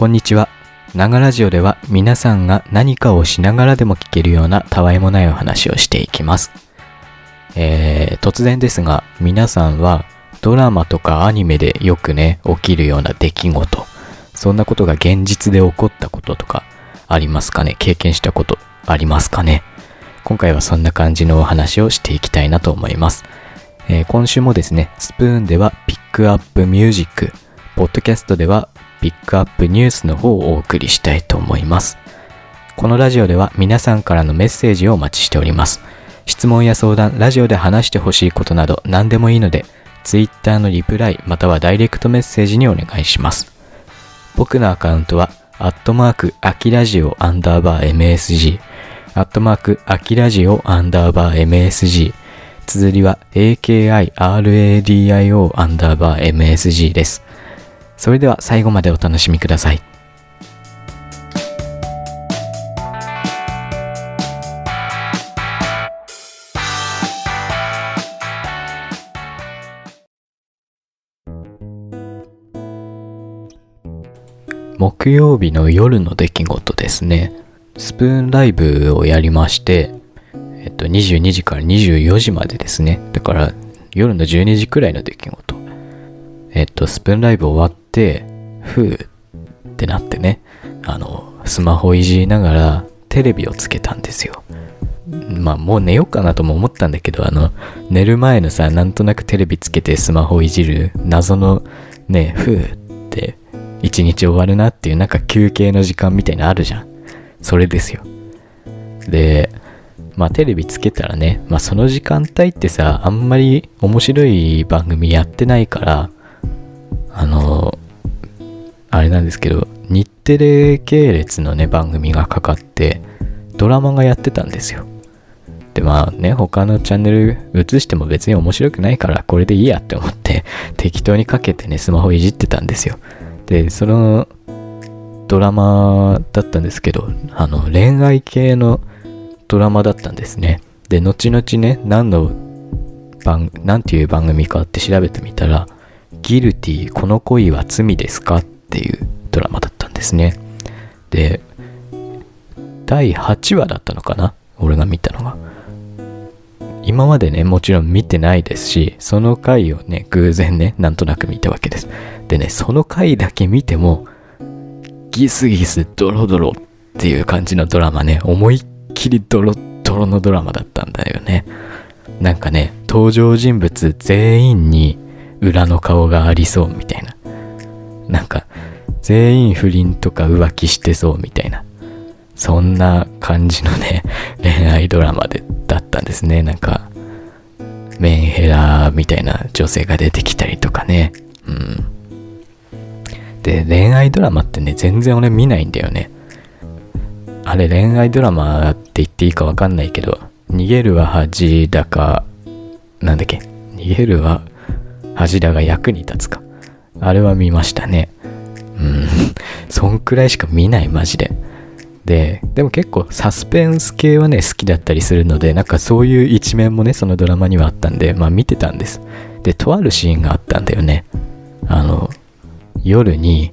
こんにちは。ながラジオでは皆さんが何かをしながらでも聞けるようなたわいもないお話をしていきます。えー、突然ですが、皆さんはドラマとかアニメでよくね、起きるような出来事、そんなことが現実で起こったこととかありますかね？経験したことありますかね？今回はそんな感じのお話をしていきたいなと思います。えー今週もですね、スプーンではピックアップミュージック、ポッドキャストではピックアップニュースの方をお送りしたいと思います。このラジオでは皆さんからのメッセージをお待ちしております。質問や相談、ラジオで話してほしいことなど何でもいいので、Twitter のリプライまたはダイレクトメッセージにお願いします。僕のアカウントは、アットマーク、アキラジオアンダーバー MSG、アットマーク、アキラジオアンダーバー MSG、綴りは AKIRADIO アンダーバー MSG です。それでは最後までお楽しみください。木曜日の夜の出来事ですね。スプーンライブをやりまして、えっと、22時から24時までですね。だから、夜の12時くらいの出来事。えっと、スプーンライブ終わって、ふーってなってね、あの、スマホいじりながらテレビをつけたんですよ。まあ、もう寝ようかなとも思ったんだけど、あの、寝る前のさ、なんとなくテレビつけてスマホいじる謎のね、ふーって、一日終わるなっていうなんか休憩の時間みたいなのあるじゃん。それですよ。で、まあテレビつけたらね、まあその時間帯ってさ、あんまり面白い番組やってないから、あの、あれなんですけど、日テレ系列のね、番組がかかって、ドラマがやってたんですよ。で、まあね、他のチャンネル映しても別に面白くないから、これでいいやって思って、適当にかけてね、スマホいじってたんですよ。で、そのドラマだったんですけど、あの、恋愛系のドラマだったんですね。で、後々ね、何の番、なんていう番組かって調べてみたら、ギルティ、この恋は罪ですか？っていうドラマだったんですね。で、第8話だったのかな？俺が見たのが。今までね、もちろん見てないですし、その回をね、偶然ね、なんとなく見たわけです。でね、その回だけ見ても、ギスギスドロドロっていう感じのドラマね、思いっきりドロドロのドラマだったんだよね。なんかね、登場人物全員に裏の顔がありそうみたいな。なんか、全員不倫とか浮気してそうみたいな。そんな感じのね、恋愛ドラマで、だったんですね。なんか、メンヘラみたいな女性が出てきたりとかね。うん。で、恋愛ドラマってね、全然俺見ないんだよね。あれ恋愛ドラマって言っていいかわかんないけど、逃げるは恥だか、なんだっけ、逃げるは恥だが役に立つか。あれは見ましたね。うん。そんくらいしか見ない、マジで。で、でも結構サスペンス系はね、好きだったりするので、なんかそういう一面もね、そのドラマにはあったんで、まあ見てたんです。で、とあるシーンがあったんだよね。あの、夜に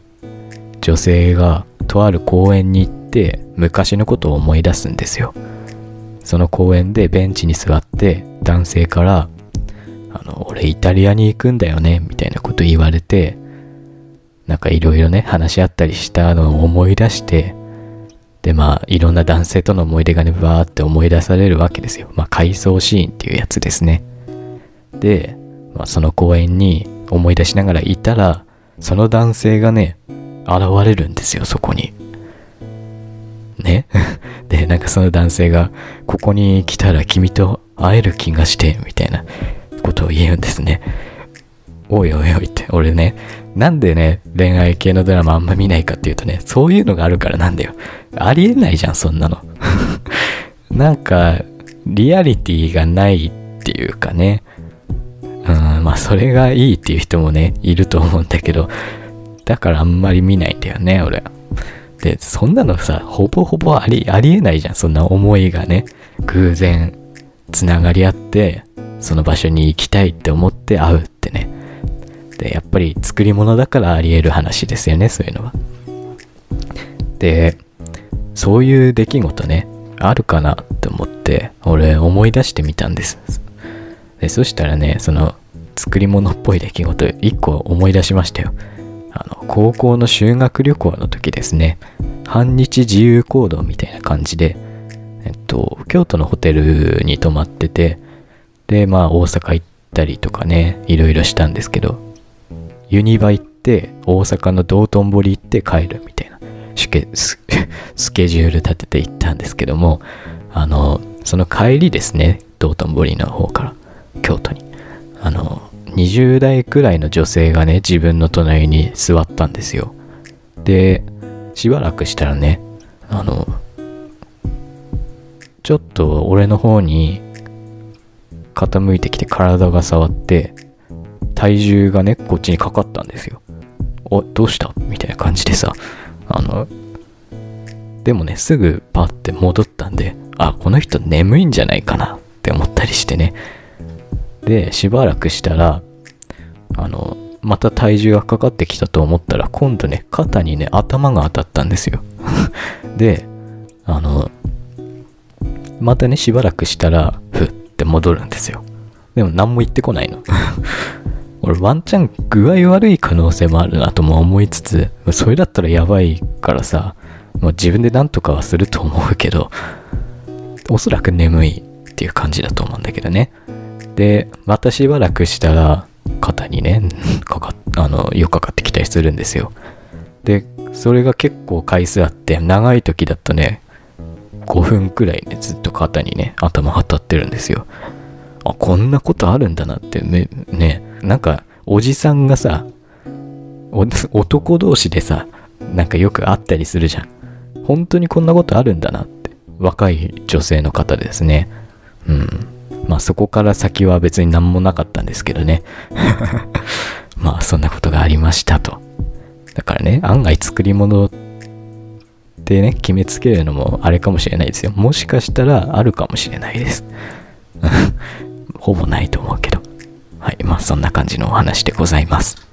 女性がとある公園に行って昔のことを思い出すんですよ。その公園でベンチに座って男性から、あの、俺イタリアに行くんだよね、みたいなこと言われて、なんかいろいろね、話し合ったりしたのを思い出して、で、まあ、いろんな男性との思い出がね、バーって思い出されるわけですよ。まあ、回想シーンっていうやつですね。で、まあ、その公園に思い出しながらいたら、その男性がね、現れるんですよ、そこに。ね？で、なんかその男性が、ここに来たら君と会える気がして、みたいなことを言うんですね。おいおいおいって、俺ね、なんでね、恋愛系のドラマあんま見ないかっていうとね、そういうのがあるからなんだよ。ありえないじゃん、そんなの。なんか、リアリティがないっていうかね。うん、まあそれがいいっていう人もね、いると思うんだけど、だからあんまり見ないんだよね、俺。で、そんなのさ、ほぼほぼあり、ありえないじゃん、そんな思いがね。偶然、つながり合って、その場所に行きたいって思って会うってね。で、やっぱり作り物だからあり得る話ですよね、そういうのは。で、そういう出来事ね、あるかなって思って、俺思い出してみたんです。で、そしたらね、その、作り物っぽい出来事、一個思い出しましたよ。あの、高校の修学旅行の時ですね、半日自由行動みたいな感じで、えっと、京都のホテルに泊まってて、で、まあ大阪行ったりとかね、いろいろしたんですけど、ユニバ行って、大阪の道頓堀行って帰るみたいな、スケス スケジュール立てて行ったんですけども、あの、その帰りですね、道頓堀の方から、京都に。あの、20代くらいの女性がね、自分の隣に座ったんですよ。で、しばらくしたらね、あの、ちょっと俺の方に傾いてきて体が触って、体重がね、こっちにかかったんですよ。お、どうした？みたいな感じでさ、あの、でもね、すぐパッて戻ったんで、あ、この人眠いんじゃないかな？って思ったりしてね。で、しばらくしたら、あの、また体重がかかってきたと思ったら、今度ね、肩にね、頭が当たったんですよ。で、あの、またね、しばらくしたら、ふって戻るんですよ。でも何も言ってこないの。俺ワンチャン具合悪い可能性もあるなとも思いつつ、それだったらやばいからさ、もう自分で何とかはすると思うけど、おそらく眠いっていう感じだと思うんだけどね。で、またしばらくしたら、肩にね、かかっ、あの、よくかかってきたりするんですよ。で、それが結構回数あって、長い時だとね、5分くらいね、ずっと肩にね、頭当たってるんですよ。あ、こんなことあるんだなって、ね、なんか、おじさんがさ、男同士でさ、なんかよく会ったりするじゃん。本当にこんなことあるんだなって。若い女性の方ですね。うん。まあそこから先は別に何もなかったんですけどね。まあそんなことがありましたと。だからね、案外作り物ってね、決めつけるのもあれかもしれないですよ。もしかしたらあるかもしれないです。ほぼないと思うけど。はい。まあそんな感じのお話でございます。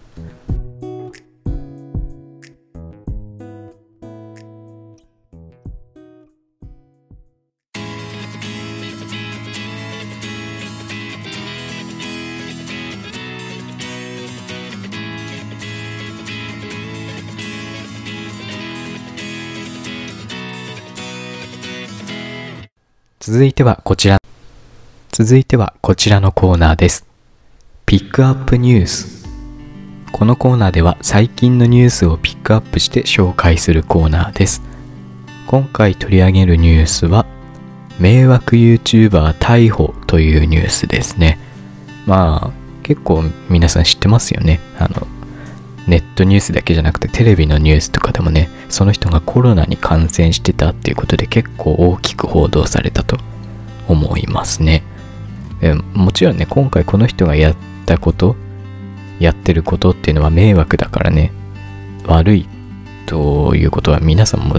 続いてはこちら。続いてはこちらのコーナーです。ピックアップニュース。このコーナーでは最近のニュースをピックアップして紹介するコーナーです。今回取り上げるニュースは、迷惑 YouTuber 逮捕というニュースですね。まあ、結構皆さん知ってますよね。あの、ネットニュースだけじゃなくてテレビのニュースとかでもね、その人がコロナに感染してたっていうことで結構大きく報道されたと思いますね。えもちろんね、今回この人がやったこと、やってることっていうのは迷惑だからね、悪いということは皆さんも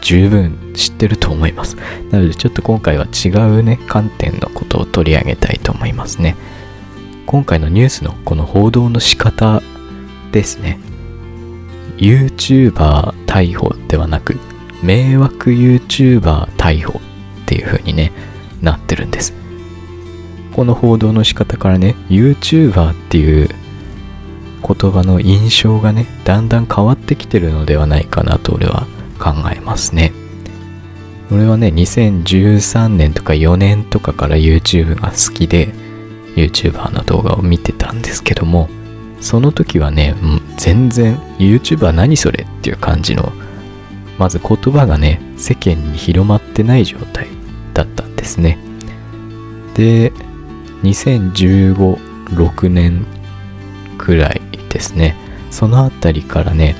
十分知ってると思います。なのでちょっと今回は違うね、観点のことを取り上げたいと思いますね。今回のニュースのこの報道の仕方ですね。YouTuber 逮捕ではなく、迷惑 YouTuber 逮捕っていう風にね、なってるんです。この報道の仕方からね、YouTuber っていう言葉の印象がね、だんだん変わってきてるのではないかなと俺は考えますね。俺はね、2013年とか4年とかから YouTube が好きで、YouTuber の動画を見てたんですけども、その時はね、全然 YouTuber 何それっていう感じの、まず言葉がね、世間に広まってない状態だったんですね。で、2015、6年くらいですね。そのあたりからね、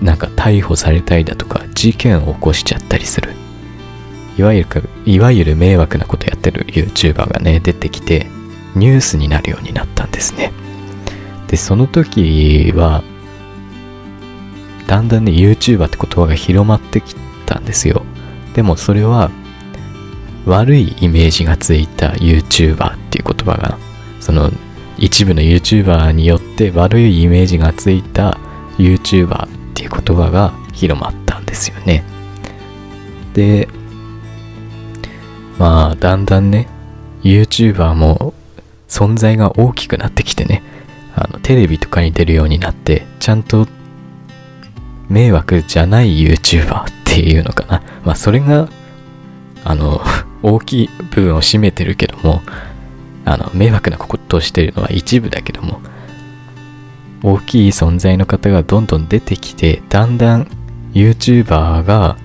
なんか逮捕されたりだとか、事件を起こしちゃったりする。いわゆる、いわゆる迷惑なことやってる YouTuber がね、出てきて、ニュースになるようになったんですね。で、その時は、だんだんね、YouTuber って言葉が広まってきたんですよ。でもそれは、悪いイメージがついた YouTuber っていう言葉が、その一部の YouTuber によって悪いイメージがついた YouTuber っていう言葉が広まったんですよね。で、まあ、だんだんね、YouTuber も存在が大きくなってきてね、あの、テレビとかに出るようになって、ちゃんと迷惑じゃない YouTuber っていうのかな。まあ、それが、あの、大きい部分を占めてるけども、あの、迷惑なことをしてるのは一部だけども、大きい存在の方がどんどん出てきて、だんだん YouTuber が、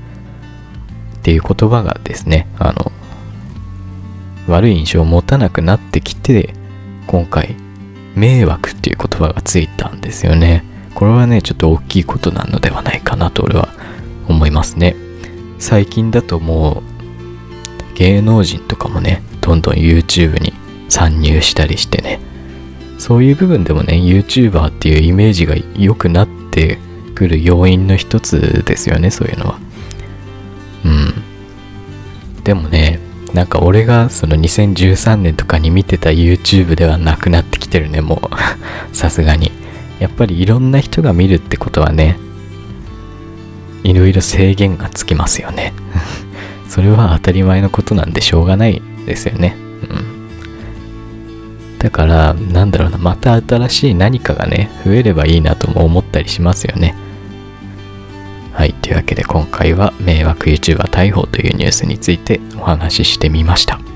っていう言葉がですね、あの、悪い印象を持たなくなってきて、今回、迷惑っていう言葉がついたんですよね。これはね、ちょっと大きいことなのではないかなと俺は思いますね。最近だともう、芸能人とかもね、どんどん YouTube に参入したりしてね、そういう部分でもね、YouTuber っていうイメージが良くなってくる要因の一つですよね、そういうのは。うん。でもね、なんか俺がその2013年とかに見てた YouTube ではなくなってきてるね、もう。さすがに。やっぱりいろんな人が見るってことはね、いろいろ制限がつきますよね。それは当たり前のことなんでしょうがないですよね。うん。だから、なんだろうな、また新しい何かがね、増えればいいなとも思ったりしますよね。はい。というわけで今回は迷惑 YouTuber 逮捕というニュースについてお話ししてみました。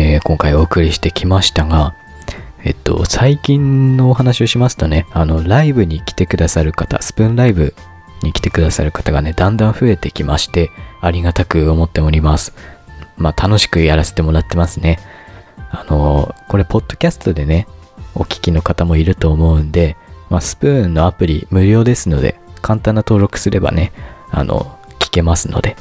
えー、今回お送りしてきましたが、えっと、最近のお話をしますとね、あの、ライブに来てくださる方、スプーンライブに来てくださる方がね、だんだん増えてきまして、ありがたく思っております。まあ、楽しくやらせてもらってますね。あの、これ、ポッドキャストでね、お聞きの方もいると思うんで、まあ、スプーンのアプリ無料ですので、簡単な登録すればね、あの、聞けますので、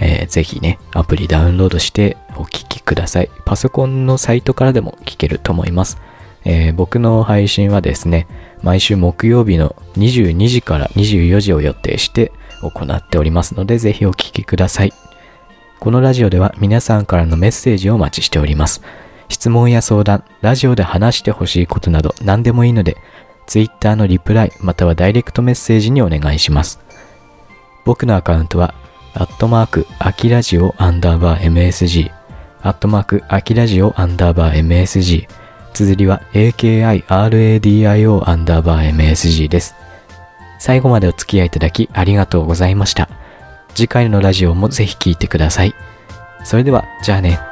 えー、ぜひね、アプリダウンロードしてお聴きください。パソコンのサイトからでも聞けると思います。えー、僕の配信はですね、毎週木曜日の22時から24時を予定して行っておりますので、ぜひお聴きください。このラジオでは皆さんからのメッセージをお待ちしております。質問や相談、ラジオで話してほしいことなど何でもいいので、Twitter のリプライまたはダイレクトメッセージにお願いします。僕のアカウントはアットマーク、アキラジオアンダーバー MSG、アットマーク、アキラジオアンダーバー MSG、綴りは AKIRADIO アンダーバー MSG です。最後までお付き合いいただきありがとうございました。次回のラジオもぜひ聴いてください。それでは、じゃあね。